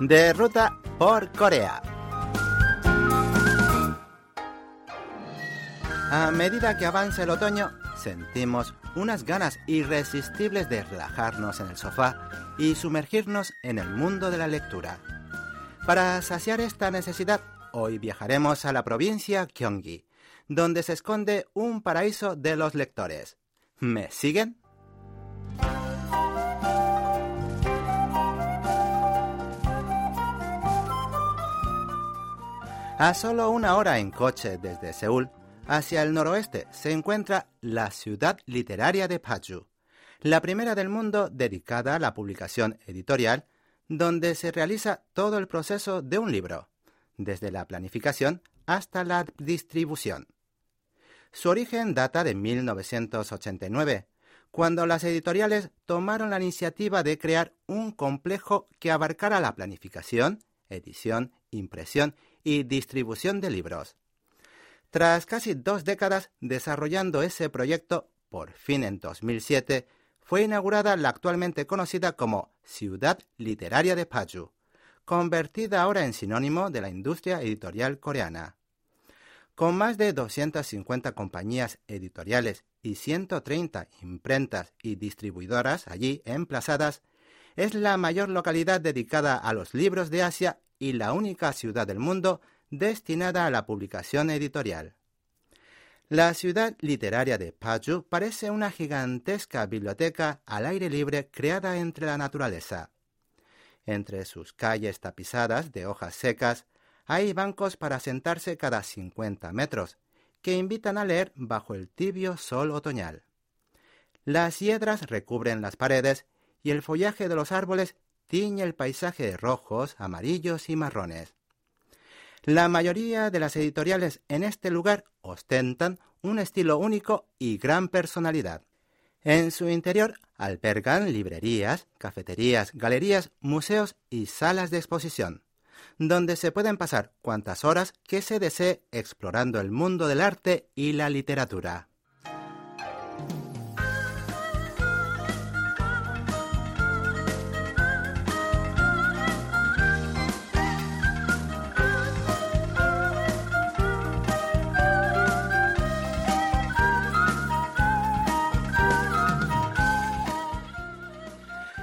de ruta por Corea. A medida que avanza el otoño, sentimos unas ganas irresistibles de relajarnos en el sofá y sumergirnos en el mundo de la lectura. Para saciar esta necesidad, hoy viajaremos a la provincia Gyeonggi, donde se esconde un paraíso de los lectores. ¿Me siguen? A solo una hora en coche desde Seúl, hacia el noroeste se encuentra la ciudad literaria de Paju, la primera del mundo dedicada a la publicación editorial, donde se realiza todo el proceso de un libro, desde la planificación hasta la distribución. Su origen data de 1989, cuando las editoriales tomaron la iniciativa de crear un complejo que abarcara la planificación, edición, impresión y distribución de libros. Tras casi dos décadas desarrollando ese proyecto, por fin en 2007 fue inaugurada la actualmente conocida como Ciudad Literaria de Paju, convertida ahora en sinónimo de la industria editorial coreana. Con más de 250 compañías editoriales y 130 imprentas y distribuidoras allí emplazadas, es la mayor localidad dedicada a los libros de Asia y la única ciudad del mundo destinada a la publicación editorial. La ciudad literaria de Paju parece una gigantesca biblioteca al aire libre creada entre la naturaleza. Entre sus calles tapizadas de hojas secas hay bancos para sentarse cada 50 metros, que invitan a leer bajo el tibio sol otoñal. Las hiedras recubren las paredes y el follaje de los árboles tiñe el paisaje de rojos, amarillos y marrones. La mayoría de las editoriales en este lugar ostentan un estilo único y gran personalidad. En su interior albergan librerías, cafeterías, galerías, museos y salas de exposición, donde se pueden pasar cuantas horas que se desee explorando el mundo del arte y la literatura.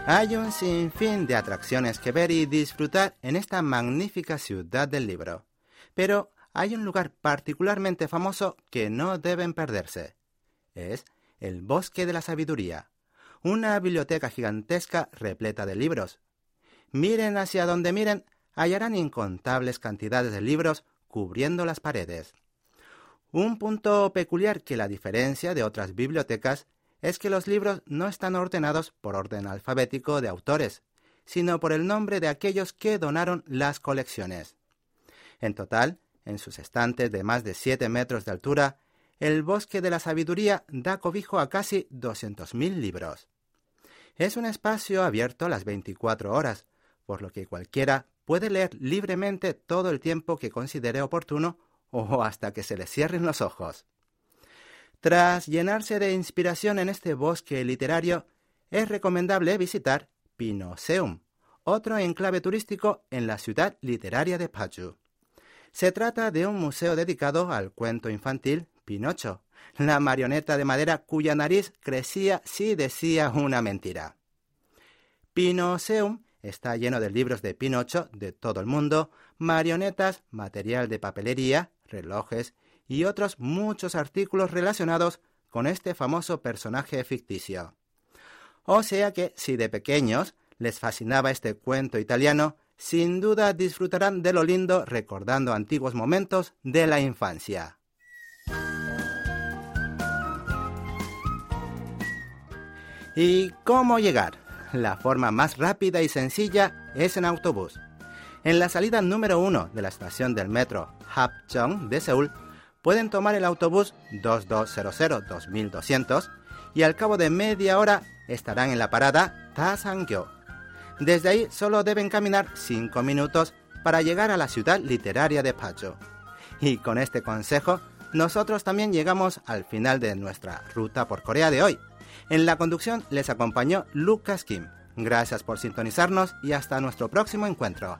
Hay un sinfín de atracciones que ver y disfrutar en esta magnífica ciudad del libro. Pero hay un lugar particularmente famoso que no deben perderse. Es el Bosque de la Sabiduría, una biblioteca gigantesca repleta de libros. Miren hacia donde miren, hallarán incontables cantidades de libros cubriendo las paredes. Un punto peculiar que la diferencia de otras bibliotecas es que los libros no están ordenados por orden alfabético de autores, sino por el nombre de aquellos que donaron las colecciones. En total, en sus estantes de más de 7 metros de altura, el bosque de la sabiduría da cobijo a casi 200.000 libros. Es un espacio abierto las 24 horas, por lo que cualquiera puede leer libremente todo el tiempo que considere oportuno o hasta que se le cierren los ojos. Tras llenarse de inspiración en este bosque literario, es recomendable visitar Pinoseum, otro enclave turístico en la ciudad literaria de Paju. Se trata de un museo dedicado al cuento infantil Pinocho, la marioneta de madera cuya nariz crecía si decía una mentira. Pinoseum está lleno de libros de Pinocho de todo el mundo, marionetas, material de papelería, relojes y otros muchos artículos relacionados con este famoso personaje ficticio. O sea que si de pequeños les fascinaba este cuento italiano, sin duda disfrutarán de lo lindo recordando antiguos momentos de la infancia. ¿Y cómo llegar? La forma más rápida y sencilla es en autobús. En la salida número uno de la estación del metro Hapjeong de Seúl pueden tomar el autobús 2200-2200 y al cabo de media hora estarán en la parada Tasangyo. Desde ahí solo deben caminar 5 minutos para llegar a la ciudad literaria de Pacho. Y con este consejo, nosotros también llegamos al final de nuestra ruta por Corea de hoy. En la conducción les acompañó Lucas Kim Gracias por sintonizarnos y hasta nuestro próximo encuentro.